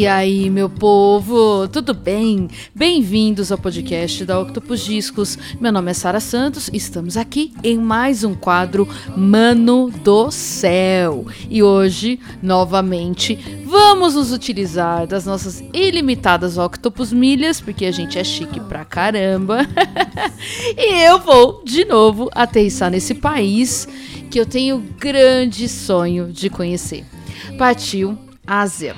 E aí, meu povo, tudo bem? Bem-vindos ao podcast da Octopus Discos. Meu nome é Sara Santos estamos aqui em mais um quadro Mano do Céu. E hoje, novamente, vamos nos utilizar das nossas ilimitadas Octopus Milhas, porque a gente é chique pra caramba. e eu vou, de novo, aterrissar nesse país que eu tenho grande sonho de conhecer. Partiu Ásia.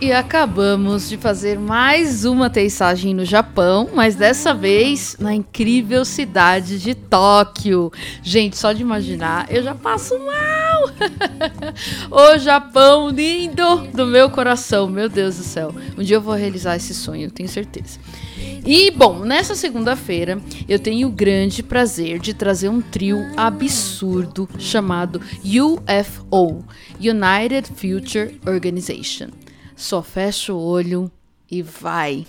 E acabamos de fazer mais uma teissagem no Japão, mas dessa vez na incrível cidade de Tóquio. Gente, só de imaginar, eu já passo mal! o Japão lindo do meu coração, meu Deus do céu. Um dia eu vou realizar esse sonho, tenho certeza. E bom, nessa segunda-feira eu tenho o grande prazer de trazer um trio absurdo chamado UFO United Future Organization. Só fecha o olho e vai.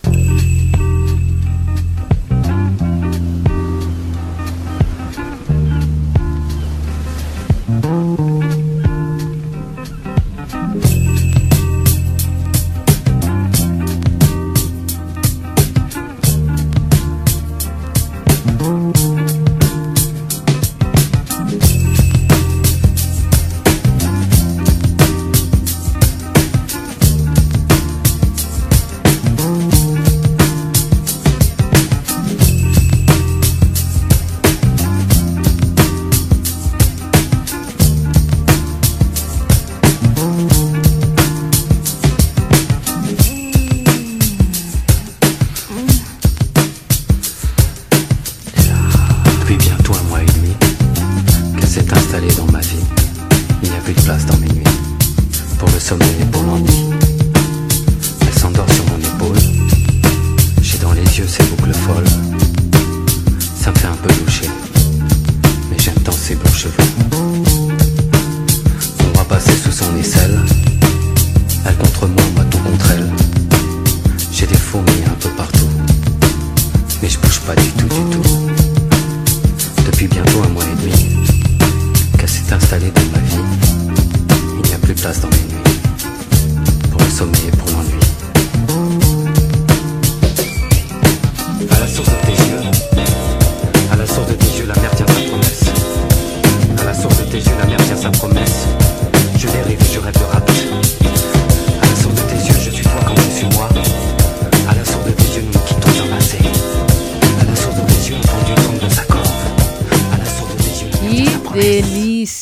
tasse dans mes nuits. Pour sommeil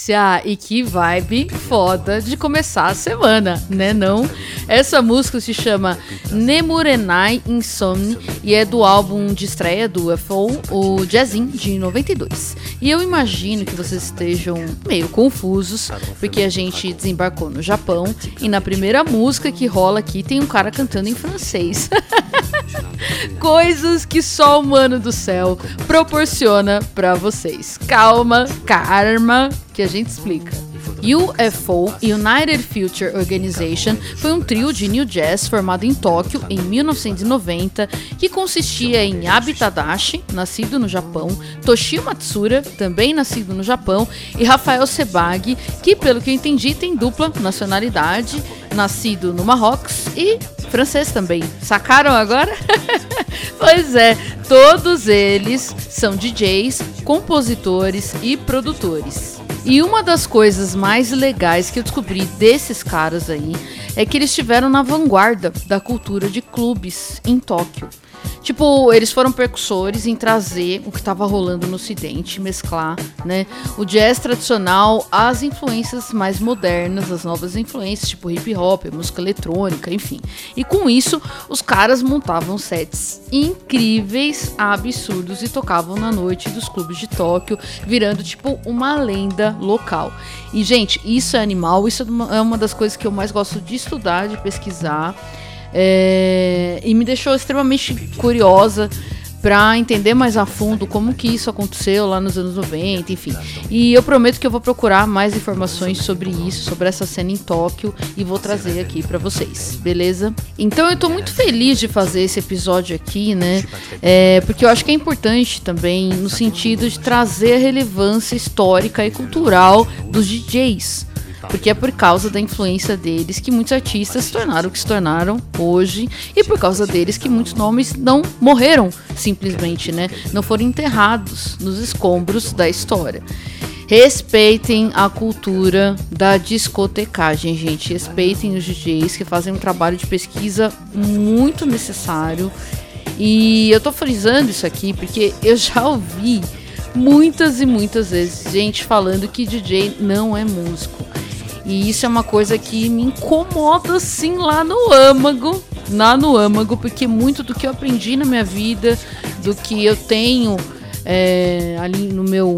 delícia! E que vibe foda de começar a semana, né não? Essa música se chama Nemurenai Insomni e é do álbum de estreia do UFO, o Jazzin, de 92. E eu imagino que vocês estejam meio confusos, porque a gente desembarcou no Japão e na primeira música que rola aqui tem um cara cantando em francês. Coisas que só o Mano do Céu proporciona para vocês. Calma, karma, que a gente explica. UFO United Future Organization foi um trio de new jazz formado em Tóquio em 1990 que consistia em Abi Tadashi, nascido no Japão, Toshio Matsura, também nascido no Japão, e Rafael Sebag, que pelo que eu entendi tem dupla nacionalidade, nascido no Marrocos e francês também. Sacaram agora? pois é, todos eles são DJs, compositores e produtores. E uma das coisas mais legais que eu descobri desses caras aí é que eles estiveram na vanguarda da cultura de clubes em Tóquio. Tipo, eles foram percussores em trazer o que estava rolando no ocidente, mesclar, né, o jazz tradicional às influências mais modernas, as novas influências, tipo hip hop, música eletrônica, enfim. E com isso, os caras montavam sets incríveis, absurdos e tocavam na noite dos clubes de Tóquio, virando tipo uma lenda local. E gente, isso é animal, isso é uma das coisas que eu mais gosto de estudar, de pesquisar. É, e me deixou extremamente curiosa para entender mais a fundo como que isso aconteceu lá nos anos 90, enfim. E eu prometo que eu vou procurar mais informações sobre isso, sobre essa cena em Tóquio e vou trazer aqui para vocês, beleza? Então eu tô muito feliz de fazer esse episódio aqui, né? É, porque eu acho que é importante também no sentido de trazer a relevância histórica e cultural dos DJs porque é por causa da influência deles que muitos artistas se tornaram o que se tornaram hoje e por causa deles que muitos nomes não morreram simplesmente, né? Não foram enterrados nos escombros da história. Respeitem a cultura da discotecagem, gente. Respeitem os DJs que fazem um trabalho de pesquisa muito necessário. E eu tô frisando isso aqui porque eu já ouvi muitas e muitas vezes gente falando que DJ não é músico. E isso é uma coisa que me incomoda assim lá no âmago, lá no âmago, porque muito do que eu aprendi na minha vida, do que eu tenho é, ali no meu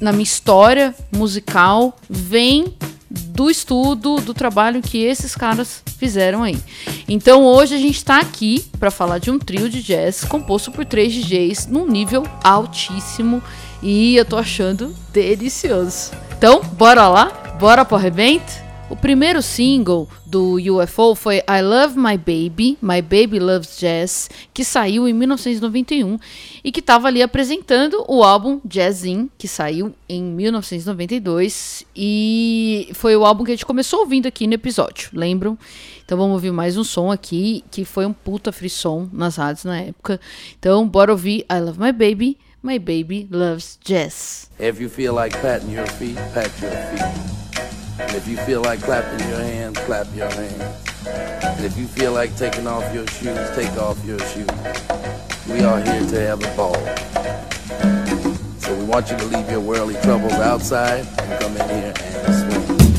na minha história musical vem do estudo, do trabalho que esses caras fizeram aí. Então hoje a gente está aqui para falar de um trio de jazz composto por três DJs num nível altíssimo e eu tô achando delicioso. Então, bora lá? Bora pro arrebento? O primeiro single do UFO foi I Love My Baby, My Baby Loves Jazz, que saiu em 1991 e que estava ali apresentando o álbum Jazzin, que saiu em 1992 e foi o álbum que a gente começou ouvindo aqui no episódio, lembram? Então vamos ouvir mais um som aqui que foi um puta frisson nas rádios na época. Então bora ouvir I Love My Baby, My Baby Loves Jazz. If you feel like patting your feet, pat your feet. And if you feel like clapping your hands, clap your hands. And if you feel like taking off your shoes, take off your shoes. We are here to have a ball. So we want you to leave your worldly troubles outside and come in here and swing.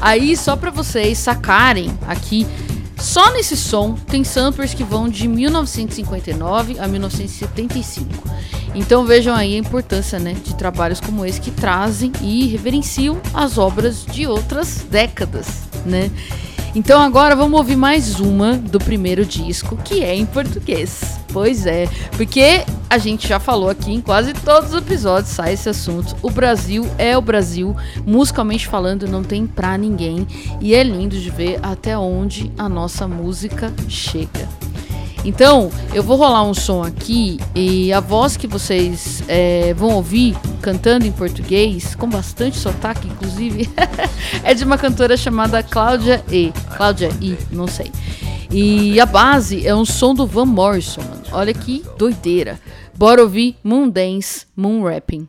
Aí, só para vocês sacarem aqui, só nesse som tem samplers que vão de 1959 a 1975. Então vejam aí a importância né, de trabalhos como esse que trazem e reverenciam as obras de outras décadas, né? Então agora vamos ouvir mais uma do primeiro disco, que é em português. Pois é, porque a gente já falou aqui em quase todos os episódios sai esse assunto. O Brasil é o Brasil, musicalmente falando, não tem pra ninguém. E é lindo de ver até onde a nossa música chega. Então, eu vou rolar um som aqui e a voz que vocês é, vão ouvir cantando em português, com bastante sotaque, inclusive, é de uma cantora chamada Cláudia E. Cláudia I, não sei. E a base é um som do Van Morrison, mano. Olha que doideira. Bora ouvir Moon Dance, Moon Rapping.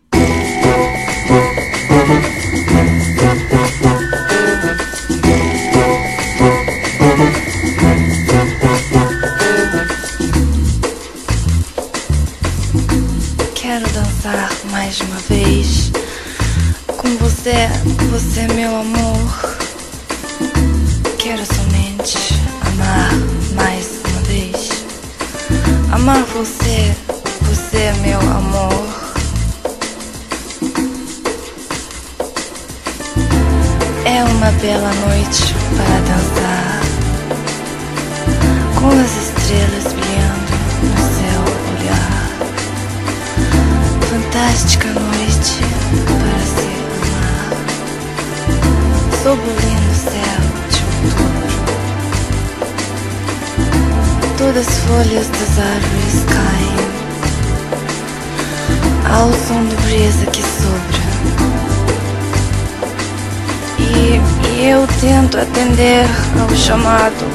Tento atender ao chamado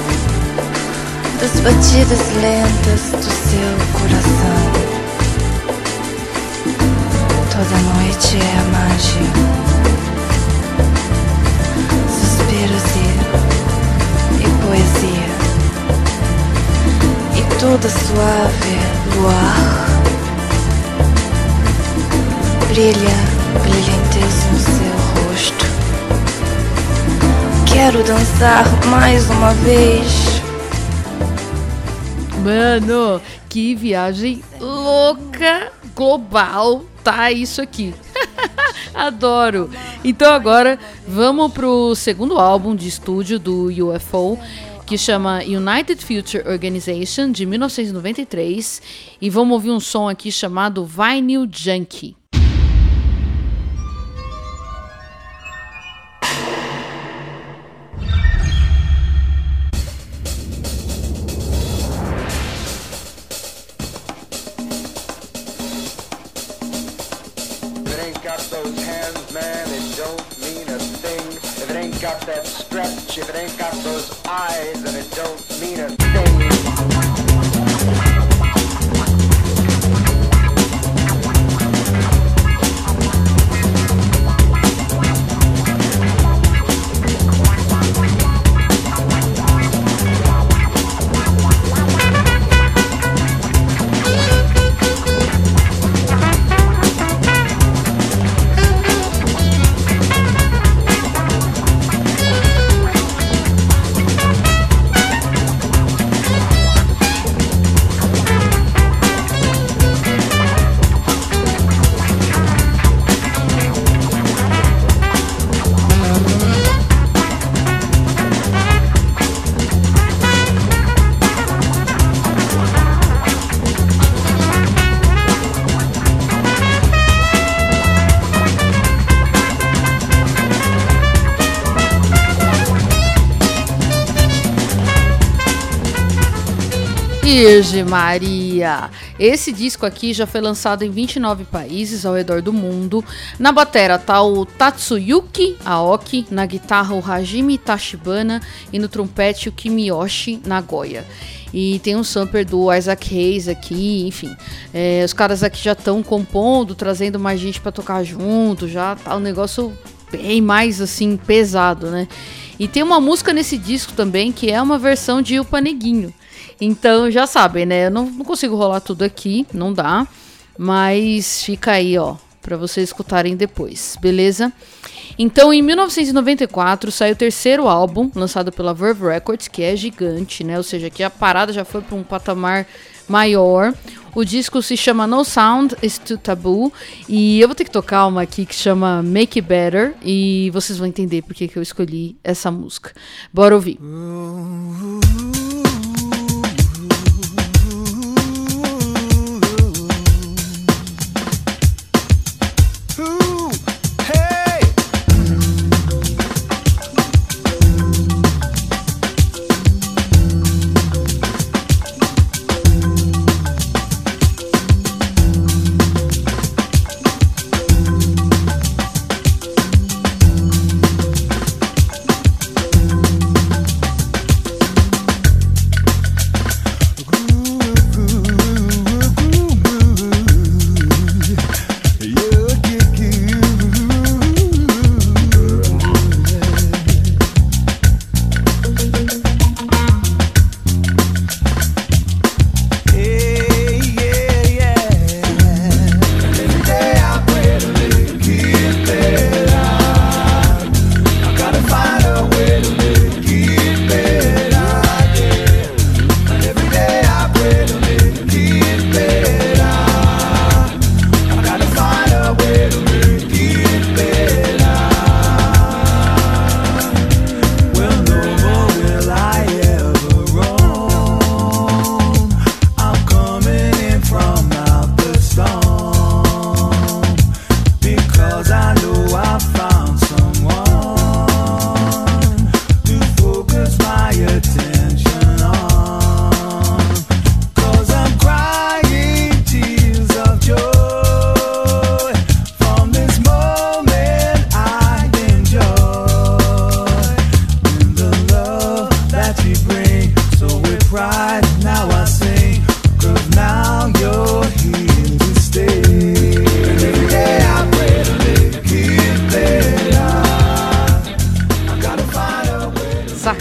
das batidas lentas do seu coração. Toda noite é a mágia. Suspiros e, e poesia. E toda suave luar brilha, brilha no rosto. Quero dançar mais uma vez. Mano, que viagem louca, global, tá isso aqui. Adoro. Então agora vamos pro segundo álbum de estúdio do UFO, que chama United Future Organization, de 1993. E vamos ouvir um som aqui chamado Vinyl Junkie. If it ain't got those eyes, then it don't mean a Virgem Maria! Esse disco aqui já foi lançado em 29 países ao redor do mundo. Na batera tá o Tatsuyuki Aoki, na guitarra o Hajime Tachibana e no trompete o Kimiyoshi Nagoya. E tem um sampler do Isaac Hayes aqui, enfim. É, os caras aqui já estão compondo, trazendo mais gente para tocar junto, já tá um negócio bem mais assim pesado, né? E tem uma música nesse disco também que é uma versão de O Paneguinho. Então já sabem, né? Eu não, não consigo rolar tudo aqui, não dá. Mas fica aí, ó, para vocês escutarem depois, beleza? Então, em 1994, saiu o terceiro álbum, lançado pela Verve Records, que é gigante, né? Ou seja, que a parada já foi para um patamar maior. O disco se chama No Sound is Too Taboo. E eu vou ter que tocar uma aqui que chama Make It Better. E vocês vão entender por que, eu escolhi essa música. Bora ouvir.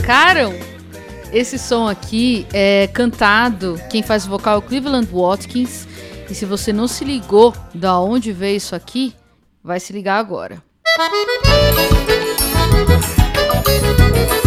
Pegaram? Esse som aqui é cantado, quem faz o vocal é o Cleveland Watkins. E se você não se ligou da onde veio isso aqui, vai se ligar agora. Que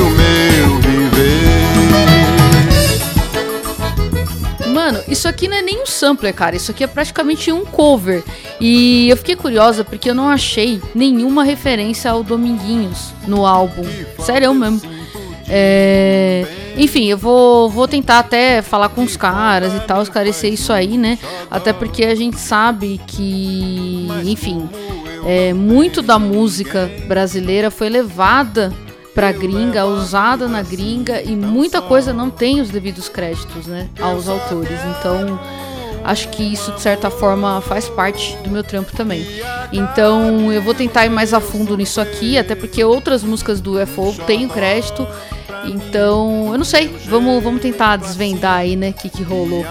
o meu viver. Mano, isso aqui não é nem um sampler, cara. Isso aqui é praticamente um cover. E eu fiquei curiosa porque eu não achei nenhuma referência ao Dominguinhos no álbum. Sério mesmo. É... Enfim, eu vou, vou tentar até falar com os caras e tal, esclarecer isso aí, né? Até porque a gente sabe que, enfim, é, muito da música brasileira foi levada pra gringa, usada na gringa e muita coisa não tem os devidos créditos, né, aos autores. Então, acho que isso de certa forma faz parte do meu trampo também. Então, eu vou tentar ir mais a fundo nisso aqui, até porque outras músicas do UFO têm crédito. Então, eu não sei, vamos, vamos tentar desvendar aí, né, o que, que rolou.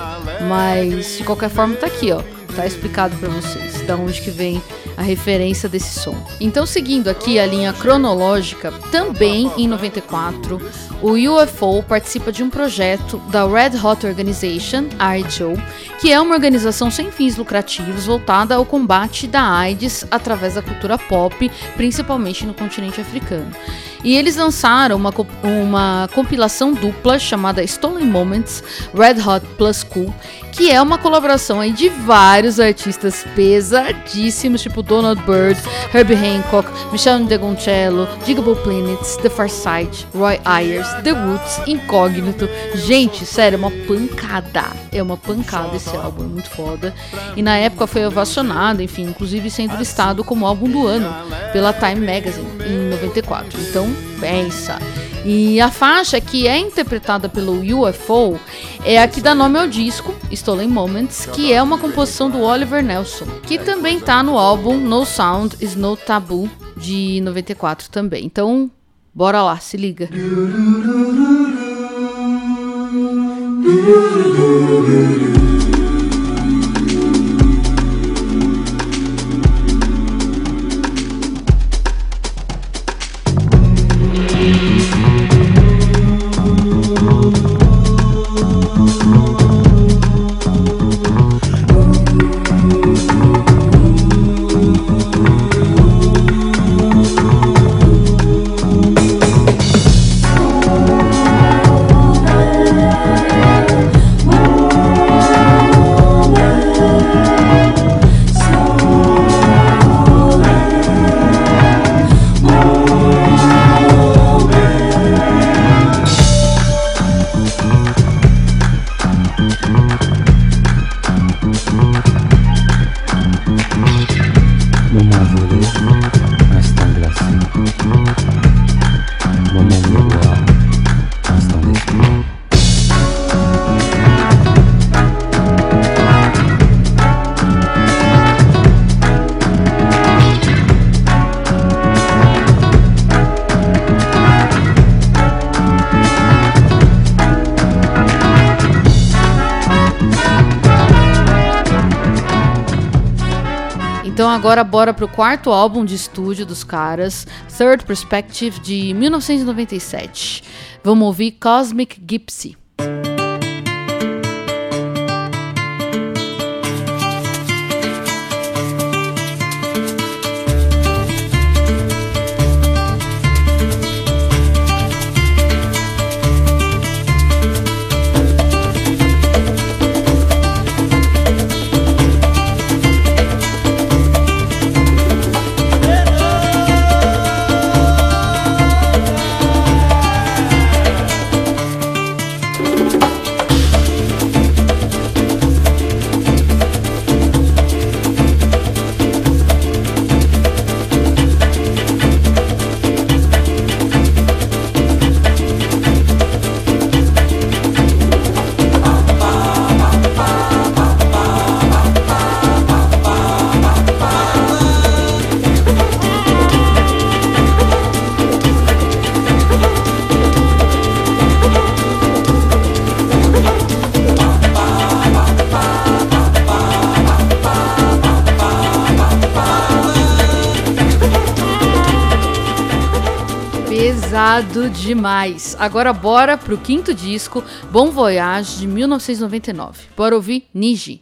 Mas, de qualquer forma, tá aqui, ó. Tá explicado pra vocês da onde que vem a referência desse som. Então, seguindo aqui a linha cronológica, também em 94, o UFO participa de um projeto da Red Hot Organization, IHO, que é uma organização sem fins lucrativos voltada ao combate da AIDS através da cultura pop, principalmente no continente africano. E eles lançaram uma, uma compilação dupla chamada Stolen Moments Red Hot Plus Cool, que é uma colaboração aí de vários artistas pesadíssimos, tipo Donald Byrd, Herbie Hancock, Michel Degoncello, Digable Planets, The Far Side, Roy Ayers, The Roots, Incógnito. Gente, sério, é uma pancada. É uma pancada esse álbum, é muito foda. E na época foi ovacionado, enfim, inclusive sendo listado como álbum do ano pela Time Magazine em 94. Então, pensa. E a faixa que é interpretada pelo UFO é a que dá nome ao disco, Stolen Moments, que é uma composição do Oliver Nelson, que também tá no álbum No Sound Is No Taboo, de 94 também. Então, bora lá, se liga. Envolé, agora bora pro quarto álbum de estúdio dos caras, Third Perspective de 1997. Vamos ouvir Cosmic Gypsy. Demais. Agora bora pro quinto disco, Bom Voyage, de 1999. Bora ouvir Niji.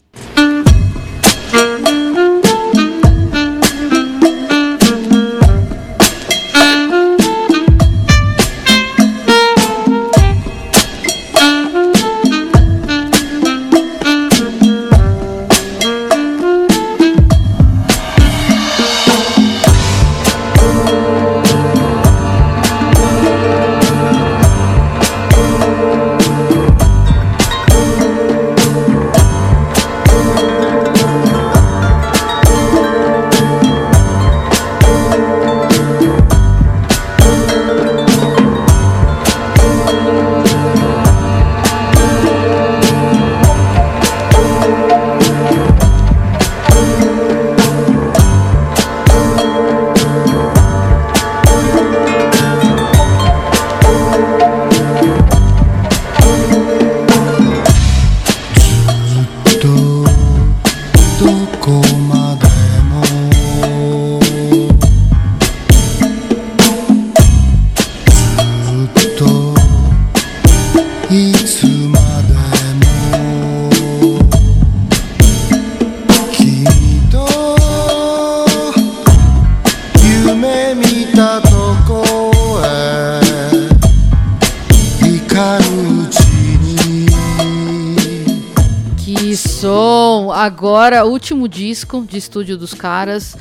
Agora, último disco de estúdio dos caras.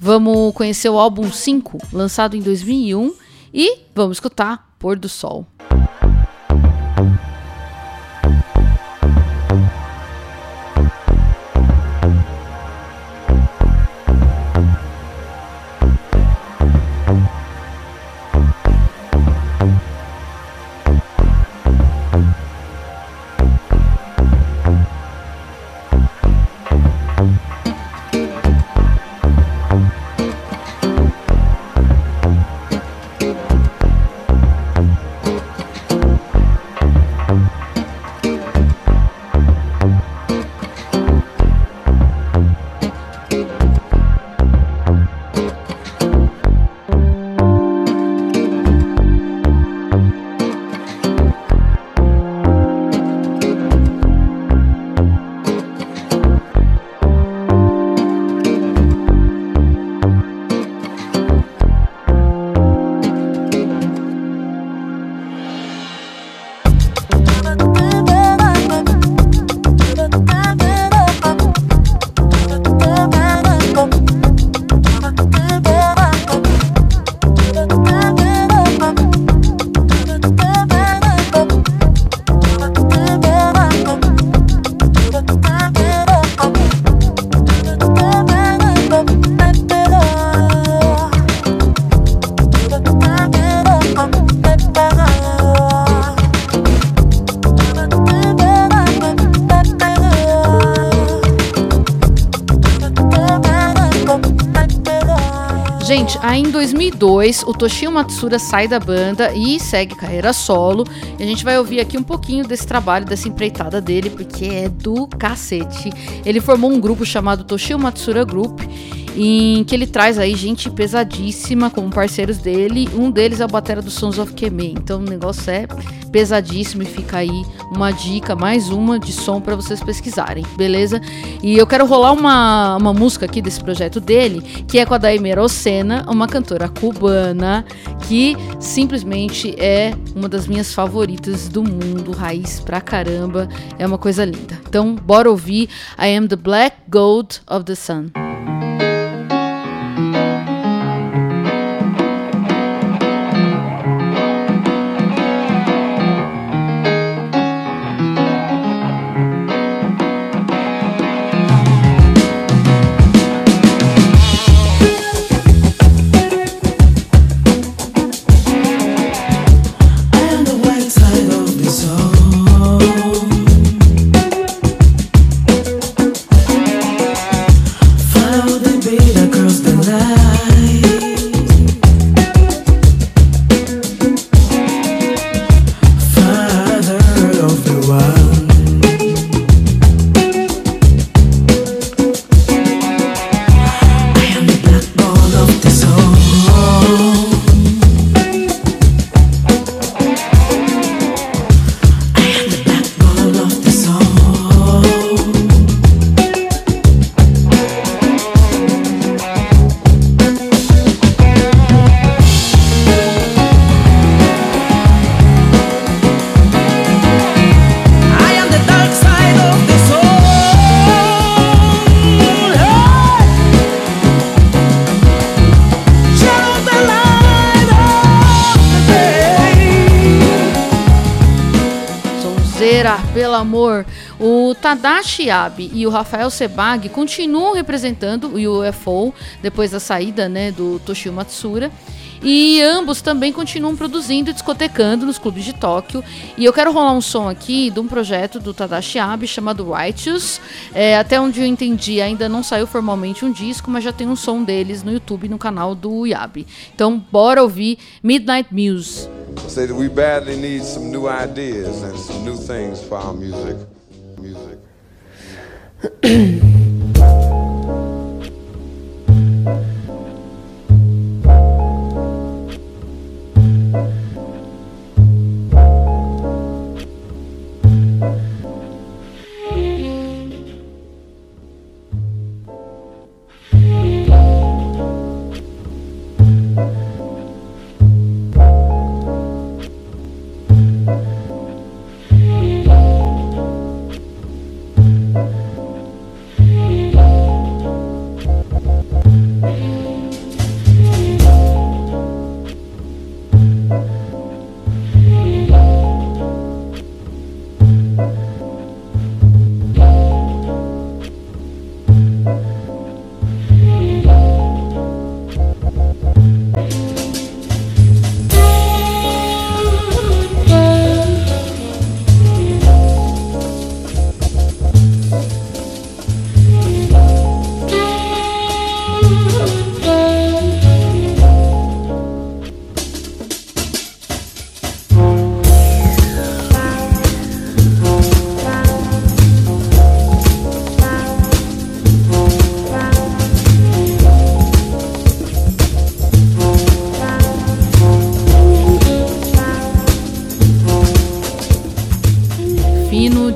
Vamos conhecer o álbum 5, lançado em 2001. E vamos escutar Pôr do Sol. Aí em 2002, o Toshio Matsura sai da banda e segue carreira solo. E a gente vai ouvir aqui um pouquinho desse trabalho, dessa empreitada dele, porque é do cacete. Ele formou um grupo chamado Toshio Matsura Group em que ele traz aí gente pesadíssima como parceiros dele. Um deles é o batera do Sons of Kemen. Então o negócio é pesadíssimo e fica aí uma dica, mais uma de som para vocês pesquisarem, beleza? E eu quero rolar uma, uma música aqui desse projeto dele, que é com a Daime Rosena, uma cantora cubana que simplesmente é uma das minhas favoritas do mundo, raiz pra caramba, é uma coisa linda. Então, bora ouvir I Am the Black Gold of the Sun. Pelo amor, o Tadashi Abe e o Rafael Sebag continuam representando o UFO depois da saída né, do Toshio Matsura. E ambos também continuam produzindo e discotecando nos clubes de Tóquio. E eu quero rolar um som aqui de um projeto do Tadashi Abe chamado Righteous. É, até onde eu entendi, ainda não saiu formalmente um disco, mas já tem um som deles no YouTube, no canal do Yabe. Então, bora ouvir Midnight Muse. say that we badly need some new ideas and some new things for our music. Music.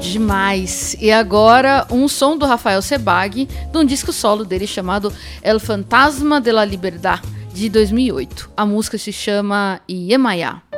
demais. E agora, um som do Rafael Sebag, de um disco solo dele chamado El Fantasma de la Liberdad, de 2008. A música se chama Yemayá.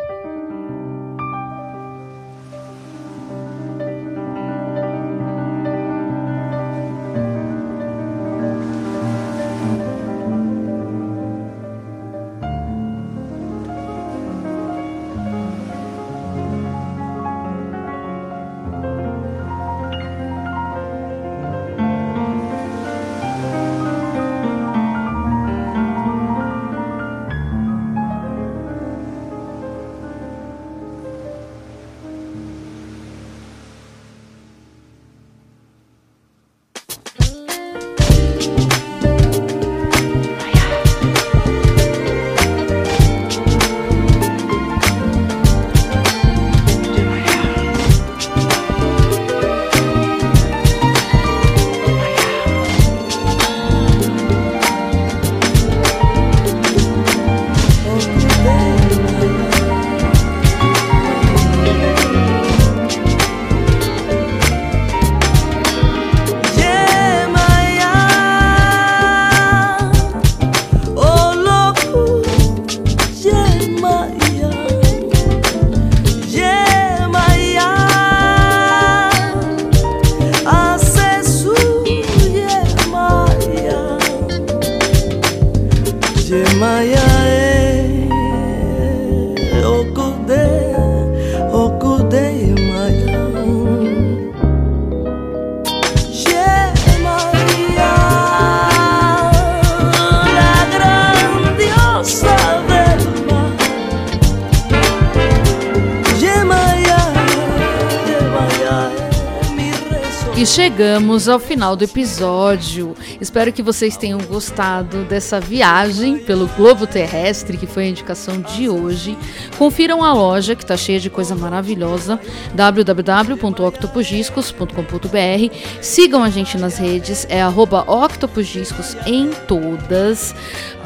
E chegamos ao final do episódio. Espero que vocês tenham gostado dessa viagem pelo globo terrestre, que foi a indicação de hoje. Confiram a loja, que está cheia de coisa maravilhosa, www.octopusdiscos.com.br. Sigam a gente nas redes, é octopusdiscos em todas.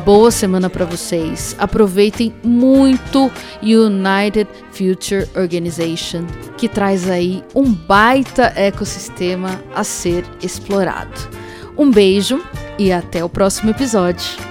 Boa semana para vocês. Aproveitem muito United Future Organization, que traz aí um baita ecossistema a ser explorado. Um beijo e até o próximo episódio.